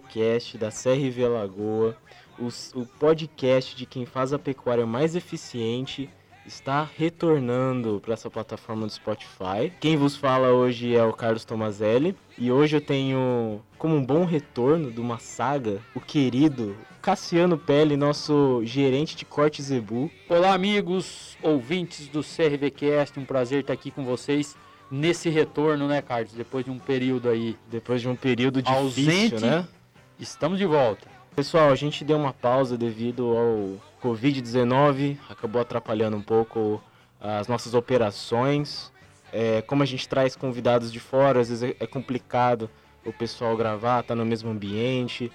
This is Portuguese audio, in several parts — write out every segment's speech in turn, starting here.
CRVcast da CRV Lagoa, o, o podcast de quem faz a pecuária mais eficiente está retornando para essa plataforma do Spotify. Quem vos fala hoje é o Carlos Tomazelli e hoje eu tenho como um bom retorno de uma saga o querido Cassiano Pelle, nosso gerente de corte Zebu. Olá, amigos, ouvintes do CRVcast, um prazer estar aqui com vocês nesse retorno, né, Carlos? Depois de um período aí. Depois de um período difícil, ausente, né? Estamos de volta. Pessoal, a gente deu uma pausa devido ao Covid-19, acabou atrapalhando um pouco as nossas operações. É, como a gente traz convidados de fora, às vezes é complicado o pessoal gravar, tá no mesmo ambiente.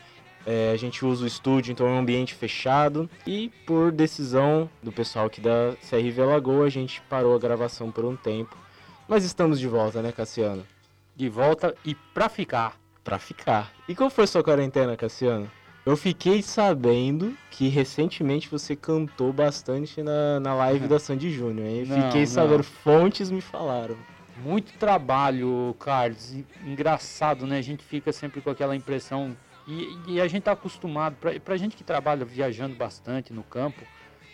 É, a gente usa o estúdio, então é um ambiente fechado. E por decisão do pessoal aqui da CRV Lagoa, a gente parou a gravação por um tempo. Mas estamos de volta, né, Cassiano? De volta e pra ficar. Pra ficar. E qual foi a sua quarentena, Cassiano? Eu fiquei sabendo que recentemente você cantou bastante na, na live da Sandy Júnior, hein? Não, fiquei não. sabendo, fontes me falaram. Muito trabalho, Carlos. Engraçado, né? A gente fica sempre com aquela impressão. E, e a gente tá acostumado, pra, pra gente que trabalha viajando bastante no campo,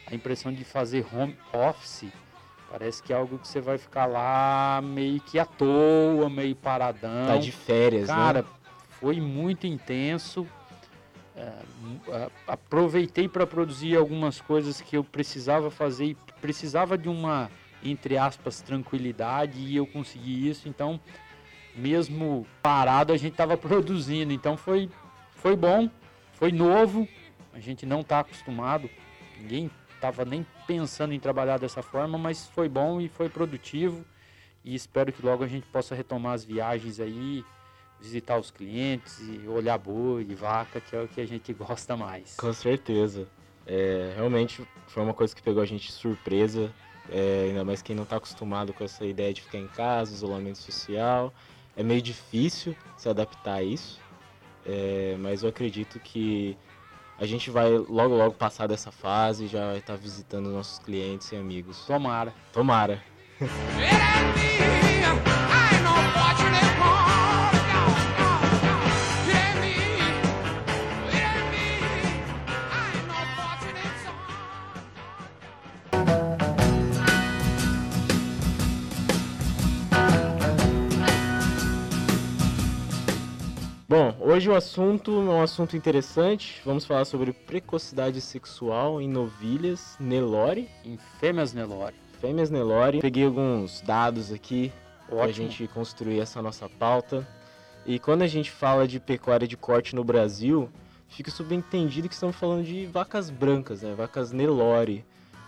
a impressão de fazer home office parece que é algo que você vai ficar lá meio que à toa, meio paradão. Tá de férias, Cara, né? Foi muito intenso. É, aproveitei para produzir algumas coisas que eu precisava fazer e precisava de uma, entre aspas, tranquilidade e eu consegui isso. Então, mesmo parado, a gente estava produzindo. Então, foi, foi bom, foi novo. A gente não está acostumado, ninguém estava nem pensando em trabalhar dessa forma, mas foi bom e foi produtivo. E espero que logo a gente possa retomar as viagens aí, visitar os clientes e olhar boi e vaca, que é o que a gente gosta mais. Com certeza. É, realmente foi uma coisa que pegou a gente de surpresa. é, ainda mais quem não tá acostumado com essa ideia de ficar em casa, isolamento social. É meio difícil se adaptar a isso. é, mas eu acredito que a gente vai logo logo passar dessa fase e já vai estar visitando nossos clientes e amigos. Tomara. Tomara. hoje o assunto é um assunto interessante. Vamos falar sobre precocidade sexual em novilhas Nelore, Em fêmeas Nelore. fêmeas Nelore. Peguei alguns dados aqui para a gente construir essa nossa pauta. E quando a gente fala de pecuária de corte no Brasil, fica subentendido que estamos falando de vacas brancas, né? vacas Nelore,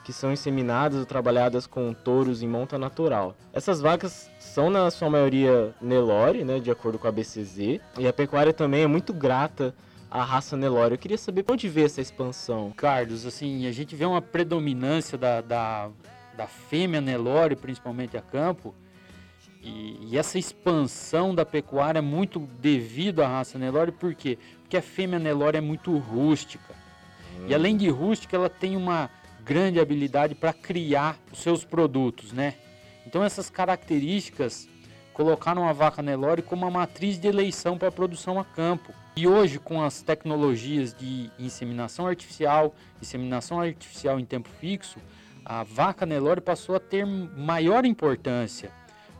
que são inseminadas ou trabalhadas com touros em monta natural. Essas vacas são, na sua maioria, Nelore, né? de acordo com a BCZ, e a pecuária também é muito grata à raça Nelore. Eu queria saber onde veio essa expansão. Carlos, assim, a gente vê uma predominância da, da, da fêmea Nelore, principalmente a campo, e, e essa expansão da pecuária é muito devido à raça Nelore, por quê? Porque a fêmea Nelore é muito rústica. E além de rústica, ela tem uma grande habilidade para criar os seus produtos, né? Então essas características colocaram a vaca Nelore como uma matriz de eleição para a produção a campo. E hoje, com as tecnologias de inseminação artificial, inseminação artificial em tempo fixo, a vaca Nelore passou a ter maior importância,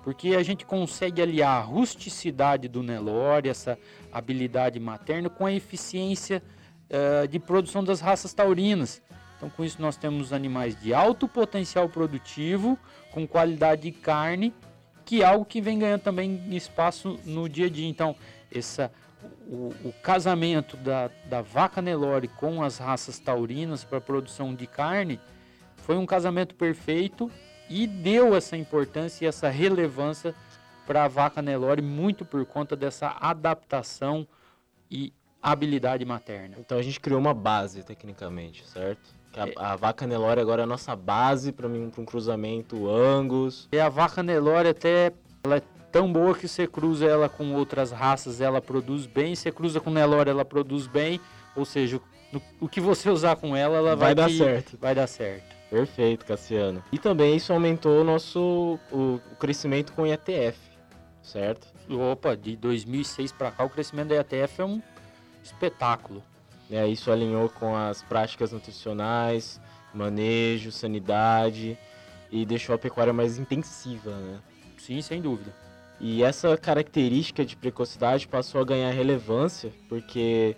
porque a gente consegue aliar a rusticidade do Nelore, essa habilidade materna, com a eficiência eh, de produção das raças taurinas. Então, com isso, nós temos animais de alto potencial produtivo, com qualidade de carne, que é algo que vem ganhando também espaço no dia a dia. Então, essa, o, o casamento da, da vaca Nelore com as raças taurinas para produção de carne foi um casamento perfeito e deu essa importância e essa relevância para a vaca Nelore, muito por conta dessa adaptação e habilidade materna. Então a gente criou uma base, tecnicamente, certo? Que a, a vaca Nelore agora é a nossa base para um cruzamento Angus. E a vaca Nelore até ela é tão boa que você cruza ela com outras raças, ela produz bem. Você cruza com Nelore, ela produz bem. Ou seja, no- o que você usar com ela, ela vai, Vai dar te- certo. Vai dar certo. Perfeito, Cassiano. E também isso aumentou o nosso o, o crescimento com IATF. certo? Opa, de 2006 para cá o crescimento da IATF é um espetáculo. É, isso alinhou com as práticas nutricionais, manejo, sanidade e deixou a pecuária mais intensiva, né? Sim, sem dúvida. E essa característica de precocidade passou a ganhar relevância porque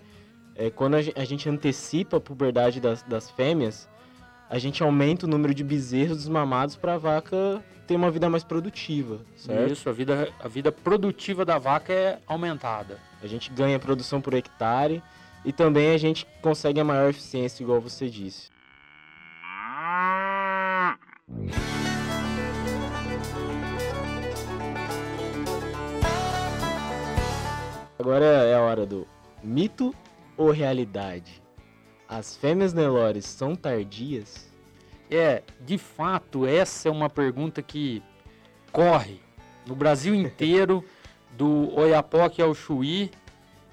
é, quando a gente antecipa a puberdade das, das fêmeas, a gente aumenta o número de bezerros desmamados para a vaca ter uma vida mais produtiva, certo? Isso, a vida, a vida produtiva da vaca é aumentada. A gente ganha produção por hectare e também a gente consegue a maior eficiência, igual você disse. Agora é a hora do mito ou realidade? As fêmeas Nelores são tardias? É, de fato, essa é uma pergunta que corre no Brasil inteiro, do Oiapoque ao Chuí,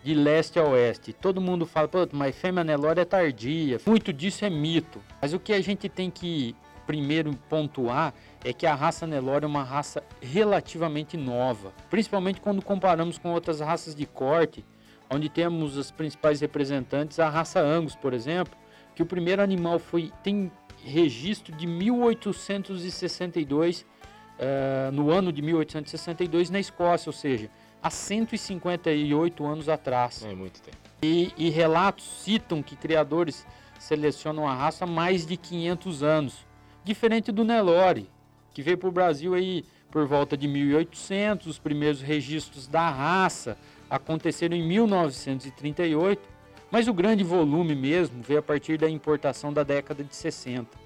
de leste a oeste. Todo mundo fala, mas fêmea Nelore é tardia. Muito disso é mito. Mas o que a gente tem que primeiro pontuar é que a raça Nelore é uma raça relativamente nova, principalmente quando comparamos com outras raças de corte, onde temos as principais representantes, a raça Angus, por exemplo, que o primeiro animal foi tem registro de 1862, eh, no ano de 1862 na Escócia, ou seja, há 158 anos atrás. É muito tempo. E, e relatos citam que criadores selecionam a raça há mais de 500 anos, diferente do Nelore, que veio para o Brasil aí por volta de 1800. Os primeiros registros da raça aconteceram em 1938, mas o grande volume mesmo veio a partir da importação da década de 60.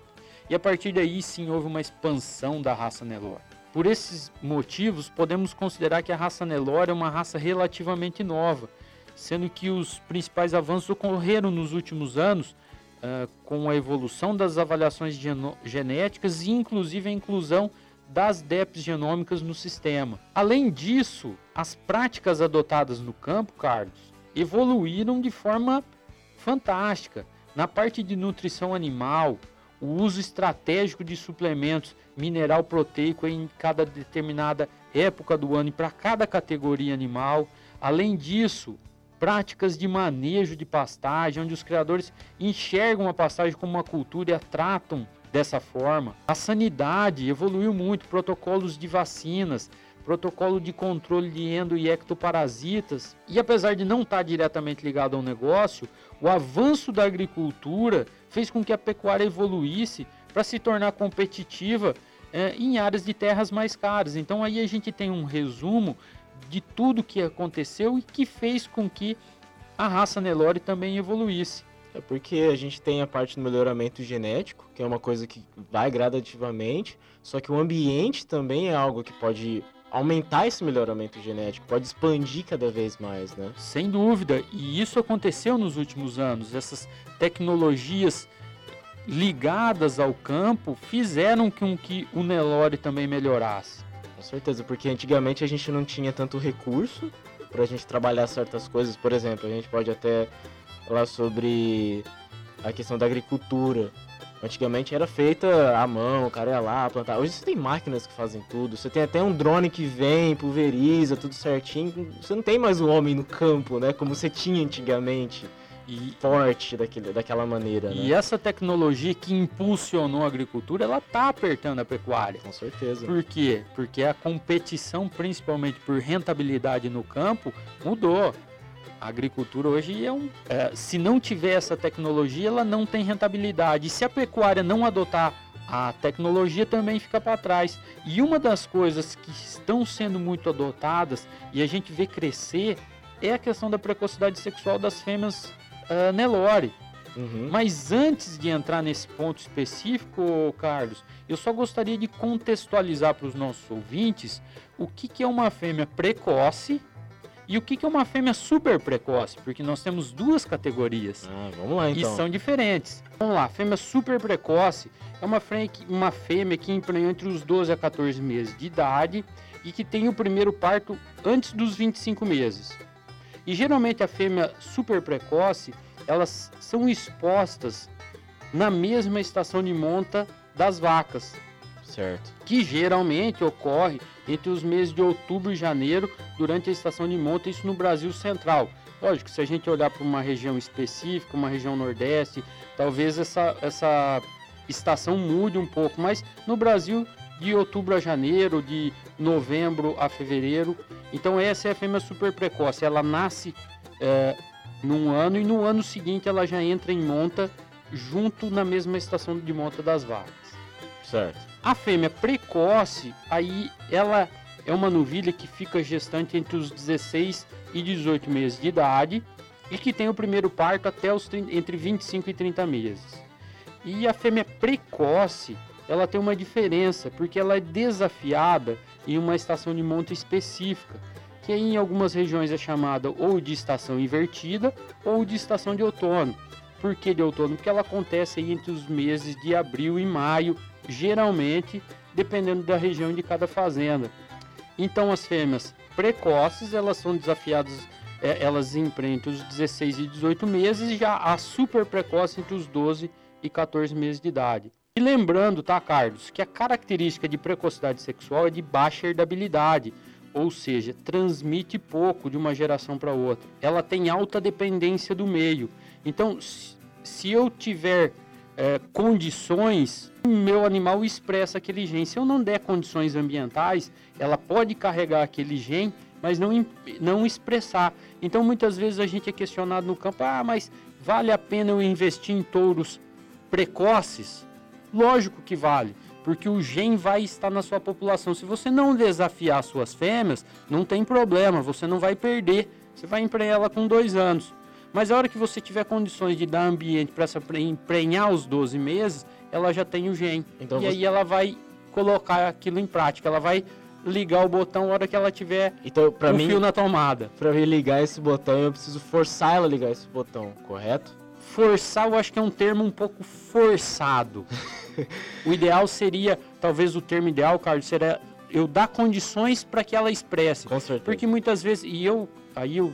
E a partir daí sim houve uma expansão da raça Nelore. Por esses motivos, podemos considerar que a raça Nelore é uma raça relativamente nova, sendo que os principais avanços ocorreram nos últimos anos ah, com a evolução das avaliações genéticas e inclusive a inclusão das DEPs genômicas no sistema. Além disso, as práticas adotadas no campo, Carlos, evoluíram de forma fantástica. Na parte de nutrição animal, o uso estratégico de suplementos mineral proteico em cada determinada época do ano e para cada categoria animal. Além disso, práticas de manejo de pastagem, onde os criadores enxergam a pastagem como uma cultura e a tratam dessa forma. A sanidade evoluiu muito, protocolos de vacinas, protocolo de controle de endo e ectoparasitas. E apesar de não estar diretamente ligado ao negócio, o avanço da agricultura fez com que a pecuária evoluísse para se tornar competitiva eh, em áreas de terras mais caras. Então aí a gente tem um resumo de tudo que aconteceu e que fez com que a raça Nelore também evoluísse. É porque a gente tem a parte do melhoramento genético, que é uma coisa que vai gradativamente, só que o ambiente também é algo que pode aumentar esse melhoramento genético, pode expandir cada vez mais, né? Sem dúvida, e isso aconteceu nos últimos anos. Essas tecnologias ligadas ao campo fizeram com que o Nelore também melhorasse. Com certeza, porque antigamente a gente não tinha tanto recurso pra gente trabalhar certas coisas. Por exemplo, a gente pode até falar sobre a questão da agricultura. Antigamente era feita à mão, o cara ia lá plantar. Hoje você tem máquinas que fazem tudo. Você tem até um drone que vem, pulveriza, tudo certinho. Você não tem mais o homem no campo, né? Como você tinha antigamente. E, Forte daquele, daquela maneira, né? e essa tecnologia que impulsionou a agricultura, ela está apertando a pecuária. Com certeza. Por quê? Porque a competição, principalmente por rentabilidade no campo, mudou. A agricultura hoje é um. é, se não tiver essa tecnologia, ela não tem rentabilidade. E se a pecuária não adotar a tecnologia, também fica para trás. E uma das coisas que estão sendo muito adotadas e a gente vê crescer é a questão da precocidade sexual das fêmeas ah, Nelore. Uhum. Mas antes de entrar nesse ponto específico, Carlos, eu só gostaria de contextualizar para os nossos ouvintes o que, que é uma fêmea precoce e o que, que é uma fêmea super precoce, porque nós temos duas categorias Ah, vamos lá e então. são diferentes. Vamos lá, fêmea super precoce é uma fêmea, que- uma fêmea que emprenhou entre os 12 a 14 meses de idade e que tem o primeiro parto antes dos 25 meses. E geralmente a fêmea super precoce, elas são expostas na mesma estação de monta das vacas. Certo. que geralmente ocorre entre os meses de outubro e janeiro, durante a estação de monta, isso no Brasil Central. Lógico, se a gente olhar para uma região específica, uma região nordeste, talvez essa, essa estação mude um pouco, mas no Brasil, de outubro a janeiro, de novembro a fevereiro. Então, essa é a fêmea super precoce, ela nasce é, num ano e no ano seguinte ela já entra em monta junto na mesma estação de monta das vacas. Certo. A fêmea precoce, aí ela é uma novilha que fica gestante entre os 16 e 18 meses de idade e que tem o primeiro parto até os 30 entre 25 e 30 meses. E a fêmea precoce, ela tem uma diferença, porque ela é desafiada em uma estação de monta específica, que em algumas regiões é chamada ou de estação invertida ou de estação de outono. Por que de outono? Porque ela acontece entre os meses de abril e maio, geralmente, dependendo da região de cada fazenda. Então as fêmeas precoces, elas são desafiadas, é, elas empreendem os 16 e 18 meses, e já a super precoce entre os 12 e 14 meses de idade. E lembrando, tá, Carlos, que a característica de precocidade sexual é de baixa herdabilidade, ou seja, transmite pouco de uma geração para outra. Ela tem alta dependência do meio. Então, se eu tiver é, condições, o meu animal expressa aquele gene. Se eu não der condições ambientais, ela pode carregar aquele gene, mas não, não expressar. Então, muitas vezes a gente é questionado no campo: ah, mas vale a pena eu investir em touros precoces? Lógico que vale, porque o gene vai estar na sua população. Se você não desafiar suas fêmeas, não tem problema, você não vai perder. Você vai emprenhar ela com dois anos. Mas a hora que você tiver condições de dar ambiente para essa pre- emprenhar os 12 meses, ela já tem o gene. Então e você- aí ela vai colocar aquilo em prática. Ela vai ligar o botão a hora que ela tiver Então, pra o mim, fio na tomada. pra mim ligar esse botão, eu preciso forçar ela a ligar esse botão, correto? Forçar, eu acho que é um termo um pouco forçado. o ideal seria, talvez o termo ideal, Carlos, seria eu dar condições para que ela expresse. Com certeza. Porque muitas vezes, e eu, aí eu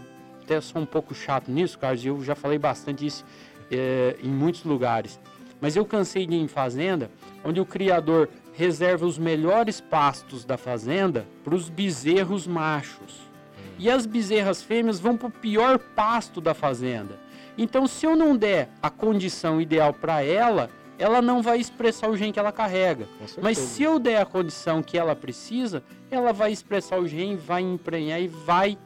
até sou um pouco chato nisso, Carlos, eu já falei bastante isso é, em muitos lugares. Mas eu cansei de ir em fazenda, onde o criador reserva os melhores pastos da fazenda para os bezerros machos. E as bezerras fêmeas vão para o pior pasto da fazenda. Então, se eu não der a condição ideal para ela, ela não vai expressar o gene que ela carrega. Mas se eu der a condição que ela precisa, ela vai expressar o gene, vai emprenhar e vai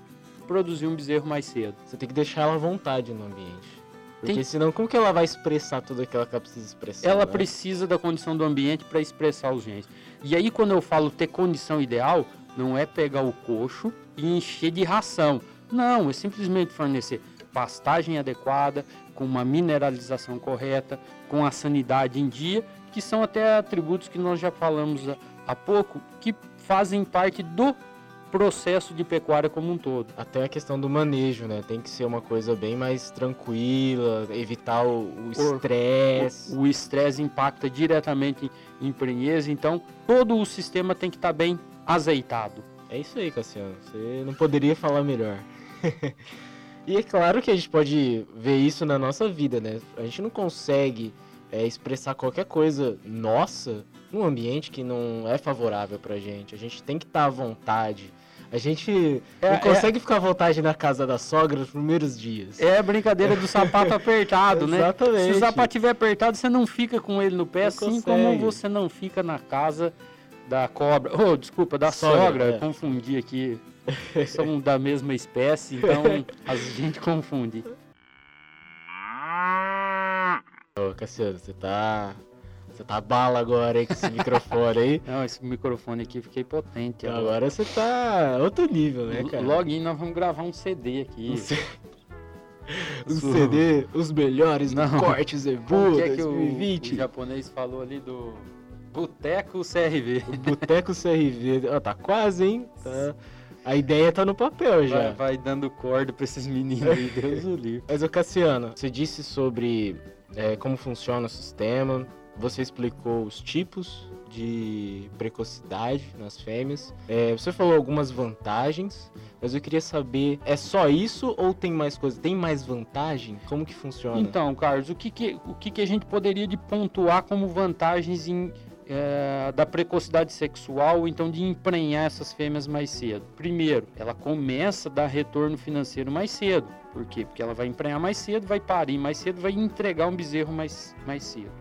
produzir um bezerro mais cedo. Você tem que deixar ela à vontade no ambiente. Porque Tem- senão, como que ela vai expressar tudo aquilo que ela precisa expressar? Ela né? precisa da condição do ambiente para expressar os genes. E aí, quando eu falo ter condição ideal, não é pegar o coxo e encher de ração. Não, é simplesmente fornecer pastagem adequada, com uma mineralização correta, com a sanidade em dia, que são até atributos que nós já falamos há- há pouco, que fazem parte do processo de pecuária como um todo. Até a questão do manejo, né? Tem que ser uma coisa bem mais tranquila, evitar o estresse. O estresse impacta diretamente em prenhez, então todo o sistema tem que estar bem azeitado. É isso aí, Cassiano. Você não poderia falar melhor. e é claro que a gente pode ver isso na nossa vida, né? A gente não consegue é, expressar qualquer coisa nossa num ambiente que não é favorável pra gente. A gente tem que estar à vontade. A gente É- não é- consegue ficar à vontade na casa da sogra nos primeiros dias. É a brincadeira do sapato apertado, né? Exatamente. Se o sapato estiver apertado, você não fica com ele no pé, Não assim como consegue. você não fica na casa da cobra. Oh, desculpa, da Sogra, sogra. é. Confundi aqui. São da mesma espécie, então a gente confunde. Ô, Cassiano, você tá. Você tá bala agora aí com esse microfone aí. Não, esse microfone aqui fiquei potente. agora. Agora você tá outro nível, né, cara? Login, nós vamos gravar um CD aqui. Um C- Um CD, os melhores Não. Zebu que é que o, 2020. o japonês falou ali do Boteco CRV? O Boteco CRV. Ó, tá quase, hein? Tá- A ideia tá no papel já. Vai, vai dando corda pra esses meninos aí, Deus o livre. Mas, ô Cassiano, você disse sobre é, como funciona o sistema, você explicou os tipos de precocidade nas fêmeas. É, você falou algumas vantagens, mas eu queria saber, é só isso ou tem mais coisa? Tem mais vantagem? Como que funciona? Então, Carlos, o que que, o que que a gente poderia de pontuar como vantagens em é, da precocidade sexual, ou então de emprenhar essas fêmeas mais cedo? Primeiro, ela começa a dar retorno financeiro mais cedo. Por quê? Porque ela vai emprenhar mais cedo, vai parir mais cedo, vai entregar um bezerro mais, mais cedo.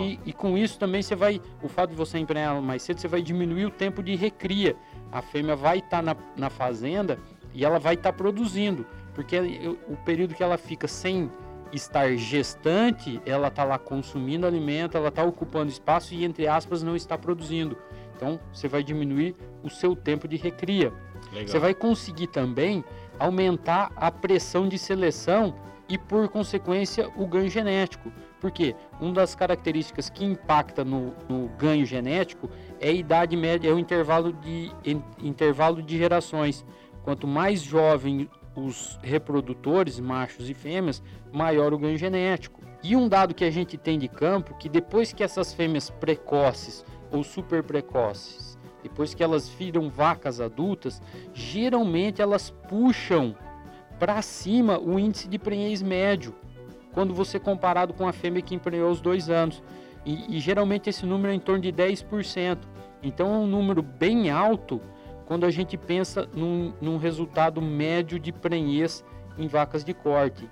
E, e com isso também você vai, o fato de você emprenhar ela mais cedo, você vai diminuir o tempo de recria. A fêmea vai estar na, na fazenda e ela vai estar produzindo, porque o período que ela fica sem estar gestante, ela está lá consumindo alimento, ela está ocupando espaço e, entre aspas, não está produzindo. Então, você vai diminuir o seu tempo de recria. Legal. Você vai conseguir também aumentar a pressão de seleção e, por consequência, o ganho genético. Porque uma das características que impacta no, no ganho genético é a idade média, é o intervalo de, in- intervalo de gerações. Quanto mais jovem os reprodutores, machos e fêmeas, maior o ganho genético. E um dado que a gente tem de campo, que depois que essas fêmeas precoces ou super precoces, depois que elas viram vacas adultas, geralmente elas puxam para cima o índice de prenhez médio, quando você comparado com a fêmea que emprenhou aos dois anos. E, e geralmente esse número é em torno de 10%. Então é um número bem alto quando a gente pensa num, num resultado médio de prenhez em vacas de corte.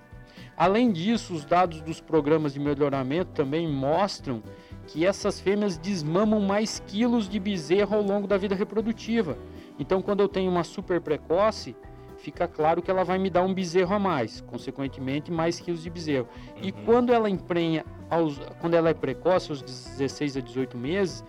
Além disso, os dados dos programas de melhoramento também mostram que essas fêmeas desmamam mais quilos de bezerro ao longo da vida reprodutiva. Então, quando eu tenho uma super precoce, fica claro que ela vai me dar um bezerro a mais, consequentemente, mais quilos de bezerro. E Uhum. quando ela emprenha, aos, quando ela é precoce, aos 16 a 18 meses,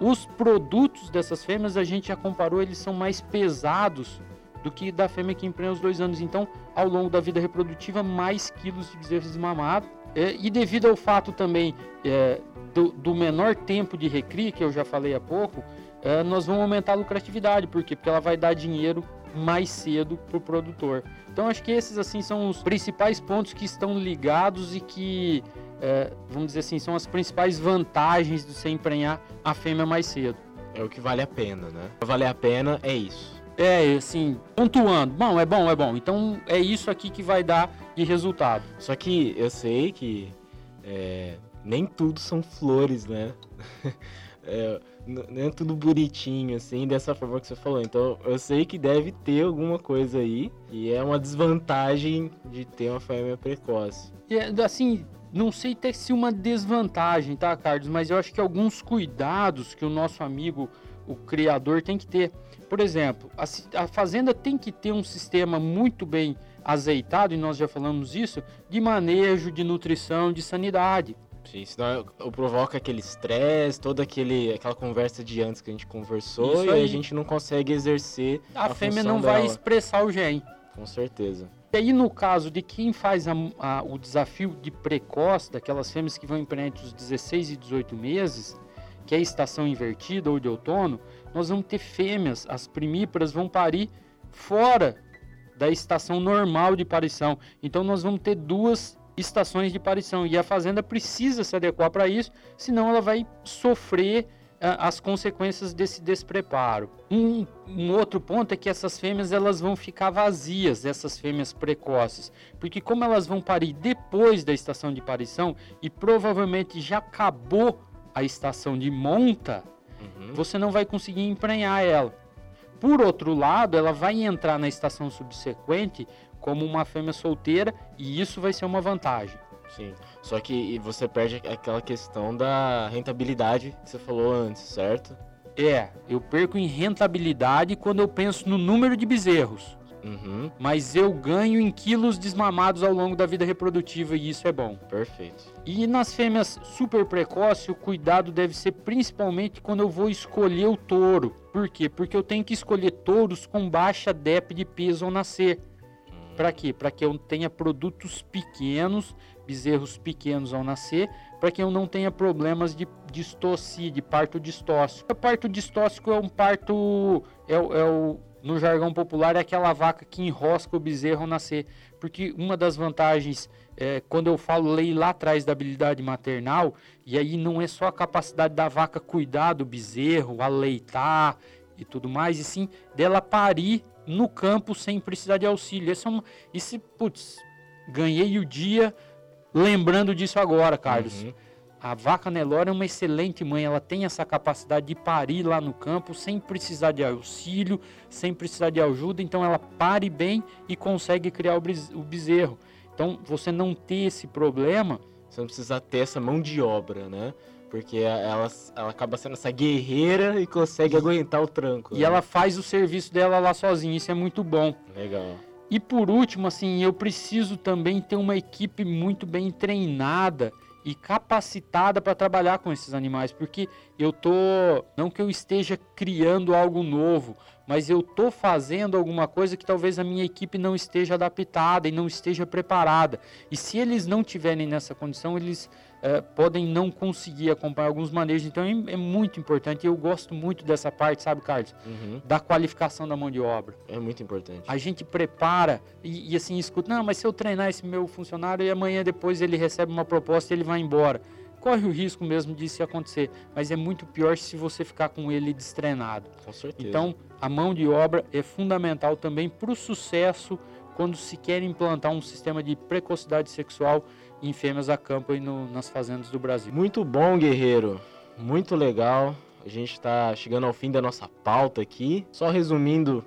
os produtos dessas fêmeas, a gente já comparou, eles são mais pesados do que da fêmea que emprenha aos dois anos. Então, ao longo da vida reprodutiva, mais quilos de bezerros desmamados. É, e devido ao fato também é, do, do menor tempo de recria, que eu já falei há pouco, é, nós vamos aumentar a lucratividade. Por quê? Porque ela vai dar dinheiro mais cedo para o produtor. Então, acho que esses assim são os principais pontos que estão ligados e que, é, vamos dizer assim, são as principais vantagens de você emprenhar a fêmea mais cedo. É o que vale a pena, né? Pra valer a pena é isso. É, assim, pontuando. Bom, é bom, é bom. Então, é isso aqui que vai dar de resultado. Só que eu sei que é, nem tudo são flores, né? É, é tudo bonitinho, assim, dessa forma que você falou. Então, eu sei que deve ter alguma coisa aí, e é uma desvantagem de ter uma fêmea precoce. É, assim, não sei até se uma desvantagem, tá, Carlos? Mas eu acho que alguns cuidados que o nosso amigo, o criador, tem que ter. Por exemplo, a, a fazenda tem que ter um sistema muito bem azeitado, e nós já falamos isso, de manejo, de nutrição, de sanidade. Sim, senão eu- provoca aquele estresse, toda aquele, aquela conversa de antes que a gente conversou, e a gente não consegue exercer A, a fêmea não vai dela. expressar o gene. Com certeza. E aí, no caso de quem faz a- a- o desafio de precoce, daquelas fêmeas que vão empreender entre os 16 e 18 meses, que é a estação invertida ou de outono, nós vamos ter fêmeas, as primíparas vão parir fora da estação normal de parição. Então, nós vamos ter duas estações de parição e a fazenda precisa se adequar para isso, senão ela vai sofrer ah, as consequências desse despreparo. Um, um outro ponto é que essas fêmeas elas vão ficar vazias, essas fêmeas precoces, porque como elas vão parir depois da estação de parição e provavelmente já acabou a estação de monta, Uhum. você não vai conseguir emprenhar ela. Por outro lado, ela vai entrar na estação subsequente como uma fêmea solteira e isso vai ser uma vantagem. Sim. Só que você perde aquela questão da rentabilidade que você falou antes, certo? É, eu perco em rentabilidade quando eu penso no número de bezerros, Uhum. mas eu ganho em quilos desmamados ao longo da vida reprodutiva e isso é bom. Perfeito. E nas fêmeas super precoces, o cuidado deve ser principalmente quando eu vou escolher o touro. Por quê? Porque eu tenho que escolher touros com baixa DEP de peso ao nascer. Para quê? Para que eu tenha produtos pequenos, bezerros pequenos ao nascer, para que eu não tenha problemas de distocia, de parto distóxico. O parto distóxico é um parto, é, é o, no jargão popular, é aquela vaca que enrosca o bezerro ao nascer. Porque uma das vantagens, é, quando eu falo lei lá atrás da habilidade maternal, e aí não é só a capacidade da vaca cuidar do bezerro, aleitar e tudo mais, e sim dela parir no campo sem precisar de auxílio. Esse é uma, esse, putz, ganhei o dia lembrando disso agora, Carlos. Uhum. A vaca Nelore é uma excelente mãe, ela tem essa capacidade de parir lá no campo sem precisar de auxílio, sem precisar de ajuda, então ela pare bem e consegue criar o bezerro. Então, você não ter esse problema, Você não precisa ter essa mão de obra, né? Porque ela, ela acaba sendo essa guerreira e consegue aguentar o tranco. e né? ela faz o serviço dela lá sozinha, isso é muito bom. Legal. E por último, assim, eu preciso também ter uma equipe muito bem treinada e capacitada para trabalhar com esses animais, porque eu tô, não que eu esteja criando algo novo, mas eu tô fazendo alguma coisa que talvez a minha equipe não esteja adaptada e não esteja preparada. E se eles não tiverem nessa condição, eles eh, podem não conseguir acompanhar alguns manejos. Então é, é muito importante. Eu gosto muito dessa parte, sabe, Carlos? Uhum. Da qualificação da mão de obra. É muito importante. A gente prepara e, e assim escuta, não, mas se eu treinar esse meu funcionário e amanhã depois ele recebe uma proposta e ele vai embora. Corre o risco mesmo disso acontecer, mas é muito pior se você ficar com ele destreinado. Com certeza. Então, a mão de obra é fundamental também para o sucesso quando se quer implantar um sistema de precocidade sexual em fêmeas a campo aí no- nas fazendas do Brasil. Muito bom, guerreiro. Muito legal. A gente está chegando ao fim da nossa pauta aqui. Só resumindo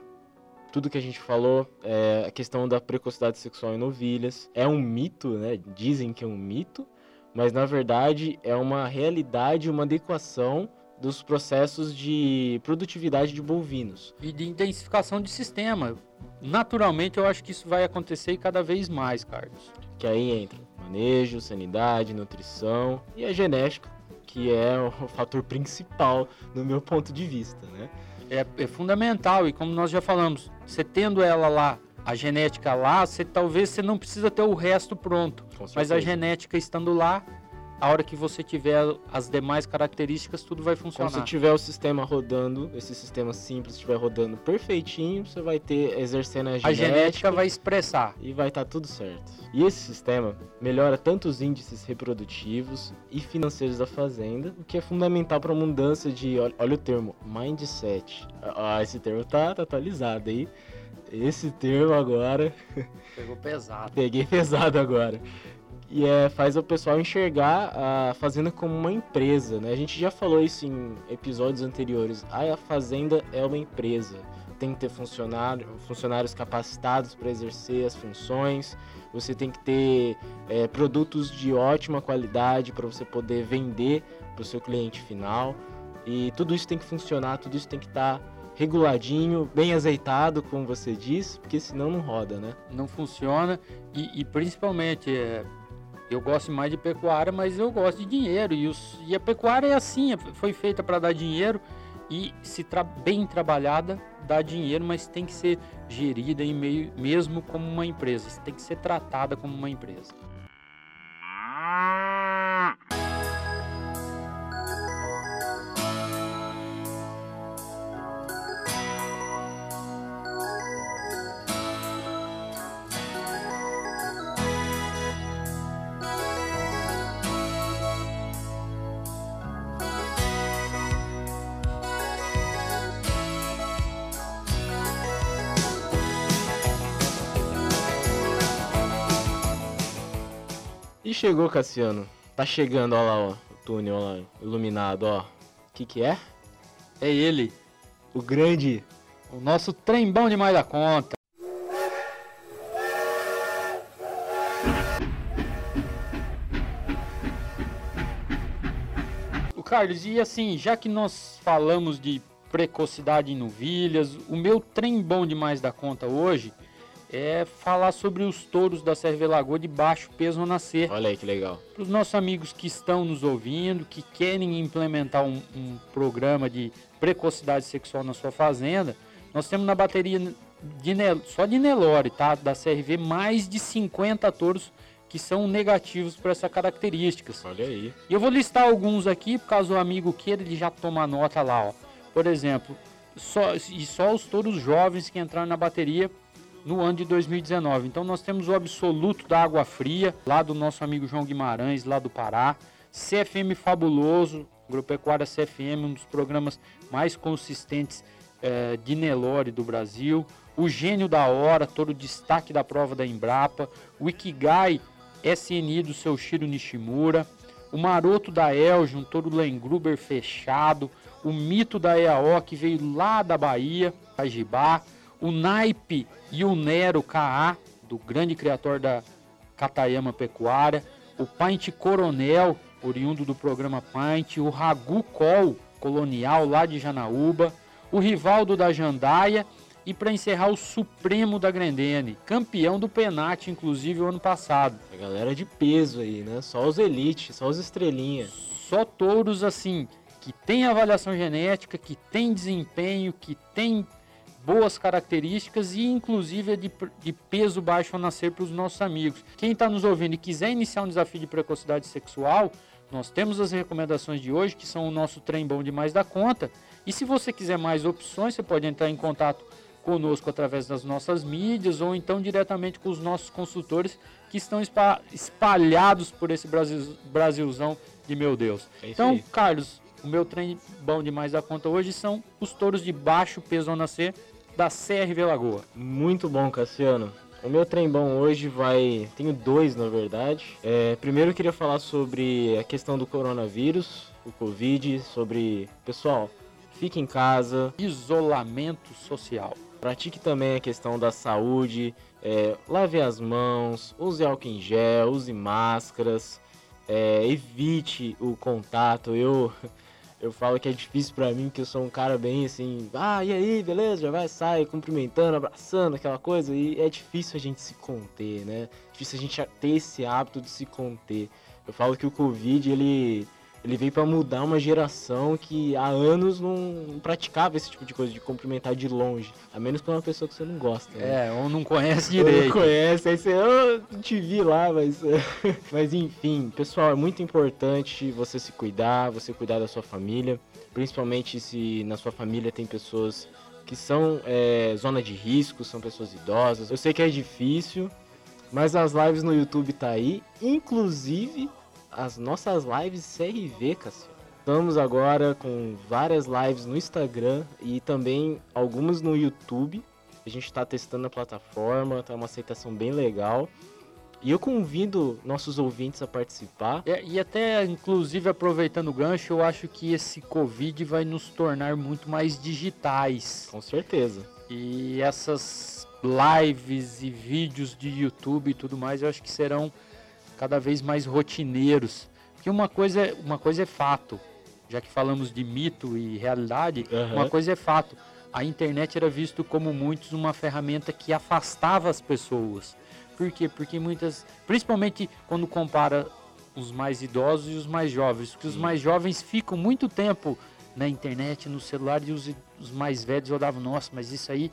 tudo que a gente falou, é a questão da precocidade sexual em novilhas. É um mito, né? Dizem que é um mito, mas na verdade é uma realidade, uma adequação dos processos de produtividade de bovinos. E de intensificação de sistema. Naturalmente, eu acho que isso vai acontecer cada vez mais, Carlos. Que aí entra manejo, sanidade, nutrição e a genética, que é o fator principal no meu ponto de vista, né? é, é fundamental e como nós já falamos, você tendo ela lá, a genética lá, você talvez você não precisa ter o resto pronto, mas a genética estando lá, a hora que você tiver as demais características, tudo vai Quando funcionar. você tiver o sistema rodando, esse sistema simples estiver rodando perfeitinho, você vai ter exercendo a genética, A genética vai expressar. e vai estar tudo certo. E esse sistema melhora tanto os índices reprodutivos e financeiros da fazenda, o que é fundamental para a mudança de, olha, olha o termo, mindset. Ah, esse termo tá, tá atualizado aí. Esse termo agora Pegou pesado. Peguei pesado agora. E é, faz o pessoal enxergar a fazenda como uma empresa, né? A gente já falou isso em episódios anteriores. Ah, a fazenda é uma empresa. Tem que ter funcionário, funcionários capacitados para exercer as funções. Você tem que ter é, produtos de ótima qualidade para você poder vender para o seu cliente final. E tudo isso tem que funcionar, tudo isso tem que estar reguladinho, bem azeitado, como você diz, porque senão não roda, né? Não funciona e, e principalmente é, eu gosto mais de pecuária, mas eu gosto de dinheiro e, os- e a pecuária é assim, é- foi feita para dar dinheiro e se tra- bem trabalhada dá dinheiro, mas tem que ser gerida em meio, mesmo como uma empresa, tem que ser tratada como uma empresa. Chegou, Cassiano. Tá chegando, ó lá, ó. O túnel, ó lá, iluminado, ó. Que que é? É ele, O grande... o nosso trem bom demais da conta. O Carlos, e assim, já que nós falamos de precocidade em novilhas, o meu trem bom demais da conta hoje é falar sobre os touros da Serve Lagoa de baixo peso ao nascer. Olha aí que legal. Para os nossos amigos que estão nos ouvindo, que querem implementar um, um programa de precocidade sexual na sua fazenda, nós temos na bateria de Nel- só de Nelore, tá? Da CRV, mais de 50 touros que são negativos para essas características. Olha aí. E eu vou listar alguns aqui, por caso o amigo queira, ele já toma nota lá, ó. Por exemplo, só, e só os touros jovens que entraram na bateria no ano de 2019. Então nós temos o absoluto da água fria, lá do nosso amigo João Guimarães, lá do Pará. CFM Fabuloso, Agropecuária CFM, um dos programas mais consistentes eh, de Nelore do Brasil. O Gênio da Hora, todo o destaque da prova da Embrapa. O Ikigai SNI do seu Shiro Nishimura. o Maroto da Elge, um touro Lengruber fechado, o Mito da EAO, que veio lá da Bahia, Cajibá, o Naipe e o Nero KA, do grande criador da Catayama Pecuária, o Paint Coronel, oriundo do programa Paint, o Ragu Col, colonial lá de Janaúba, o Rivaldo da Jandaia e para encerrar o Supremo da Grendene, campeão do Penat, inclusive o ano passado. A galera de peso aí, né? Só os elites, só os estrelinhas. Só touros assim que tem avaliação genética, que tem desempenho, que tem boas características e inclusive é de, de peso baixo a nascer para os nossos amigos. Quem está nos ouvindo e quiser iniciar um desafio de precocidade sexual, nós temos as recomendações de hoje, que são o nosso trem bom demais da conta. E se você quiser mais opções, você pode entrar em contato conosco através das nossas mídias ou então diretamente com os nossos consultores que estão espa- espalhados por esse Brasil, Brasilzão de meu Deus. É então. Carlos, o meu trem bom demais da conta hoje são os touros de baixo peso zona C da CRV Lagoa. Muito bom, Cassiano. O meu trem bom hoje vai. Tenho dois, na verdade. É, primeiro eu queria falar sobre a questão do coronavírus, o Covid, sobre. Pessoal, fique em casa, Isolamento social. pratique também a questão da saúde, é, lave as mãos, use álcool em gel, use máscaras, é, evite o contato. Eu. Eu falo que é difícil pra mim, que eu sou um cara bem assim, ah, e aí, beleza? Já vai, sai, cumprimentando, abraçando, aquela coisa. E é difícil a gente se conter, né? Difícil a gente ter esse hábito de se conter. Eu falo que o Covid, ele, ele veio pra mudar uma geração que há anos não praticava esse tipo de coisa, de cumprimentar de longe. A menos pra uma pessoa que você não gosta. né? É, ou não conhece Ou não direito. conhece, aí você, eu te vi lá, mas. mas enfim, pessoal, é muito importante você se cuidar, você cuidar da sua família, principalmente se na sua família tem pessoas que são é, zona de risco, são pessoas idosas. Eu sei que é difícil, mas as lives no YouTube tá aí, inclusive as nossas lives CRV, Cassiano. Estamos agora com várias lives no Instagram e também algumas no YouTube. A gente está testando a plataforma, tá uma aceitação bem legal. E eu convido nossos ouvintes a participar. É, e até, inclusive, aproveitando o gancho, eu acho que esse Covid vai nos tornar muito mais digitais. Com certeza. E essas lives e vídeos de YouTube e tudo mais, eu acho que serão cada vez mais rotineiros. Porque uma coisa, é- uma coisa é fato, já que falamos de mito e realidade, Aham. uma coisa é fato. A internet era visto como muitos uma ferramenta que afastava as pessoas. Por quê? Porque muitas, principalmente quando compara os mais idosos e os mais jovens, porque os mais jovens ficam muito tempo na internet, no celular e os, os mais velhos olhavam, nossa, mas isso aí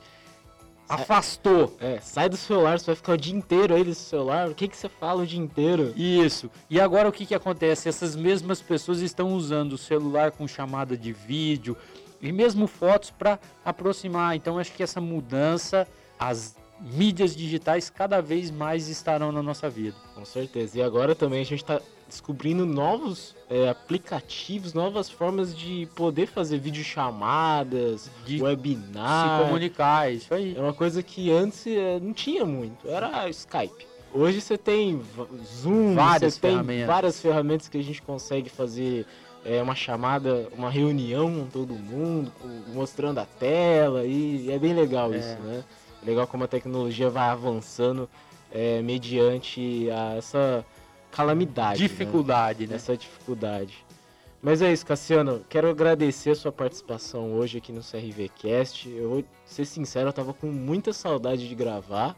afastou. É, sai do celular, você vai ficar o dia inteiro aí nesse celular. O que, que você fala o dia inteiro? Isso. E agora o que, que acontece? Essas mesmas pessoas estão usando o celular com chamada de vídeo e mesmo fotos para aproximar. Então acho que essa mudança, as mídias digitais cada vez mais estarão na nossa vida. Com certeza. E agora também a gente está descobrindo novos é, aplicativos, novas formas de poder fazer videochamadas, De webinar. Se comunicar, é isso aí. É uma coisa que antes é, não tinha muito, era Skype. Hoje você tem Zoom, Várias você tem ferramentas. várias ferramentas que a gente consegue fazer é, uma chamada, uma reunião com todo mundo, mostrando a tela, e é bem legal É. isso, né? Legal como a tecnologia vai avançando é, mediante a essa calamidade. né? Dificuldade, né? Essa dificuldade. Mas é isso, Cassiano. Quero agradecer a sua participação hoje aqui no CRVcast. Eu vou ser sincero, eu tava com muita saudade de gravar.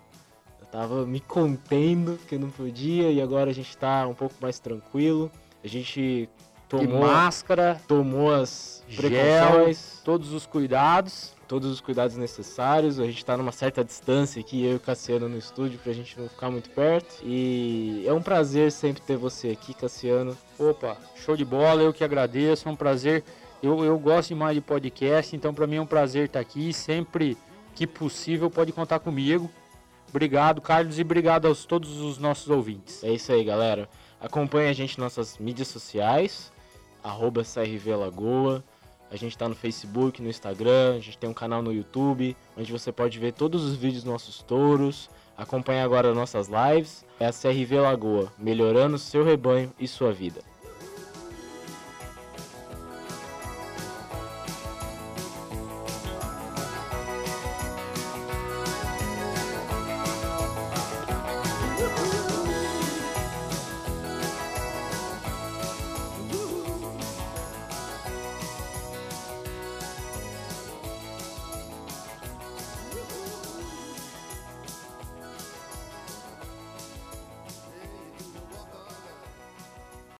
Eu tava me contendo porque não podia e agora a gente tá um pouco mais tranquilo. A gente E tomou, máscara, tomou as precauções, todos os cuidados. Todos os cuidados necessários. A gente tá numa certa distância aqui, eu e o Cassiano no estúdio, pra gente não ficar muito perto. E é um prazer sempre ter você aqui, Cassiano. Opa, show de bola, eu que agradeço, é um prazer. Eu, eu gosto demais de podcast, então para mim é um prazer estar aqui. Sempre que possível, pode contar comigo. Obrigado, Carlos, e obrigado aos todos os nossos ouvintes. É isso aí, galera. Acompanhe a gente nas nossas mídias sociais, arroba CRV Lagoa. A gente tá no Facebook, no Instagram, a gente tem um canal no YouTube, onde você pode ver todos os vídeos dos nossos touros. Acompanhe agora nossas lives. É a CRV Lagoa, melhorando seu rebanho e sua vida.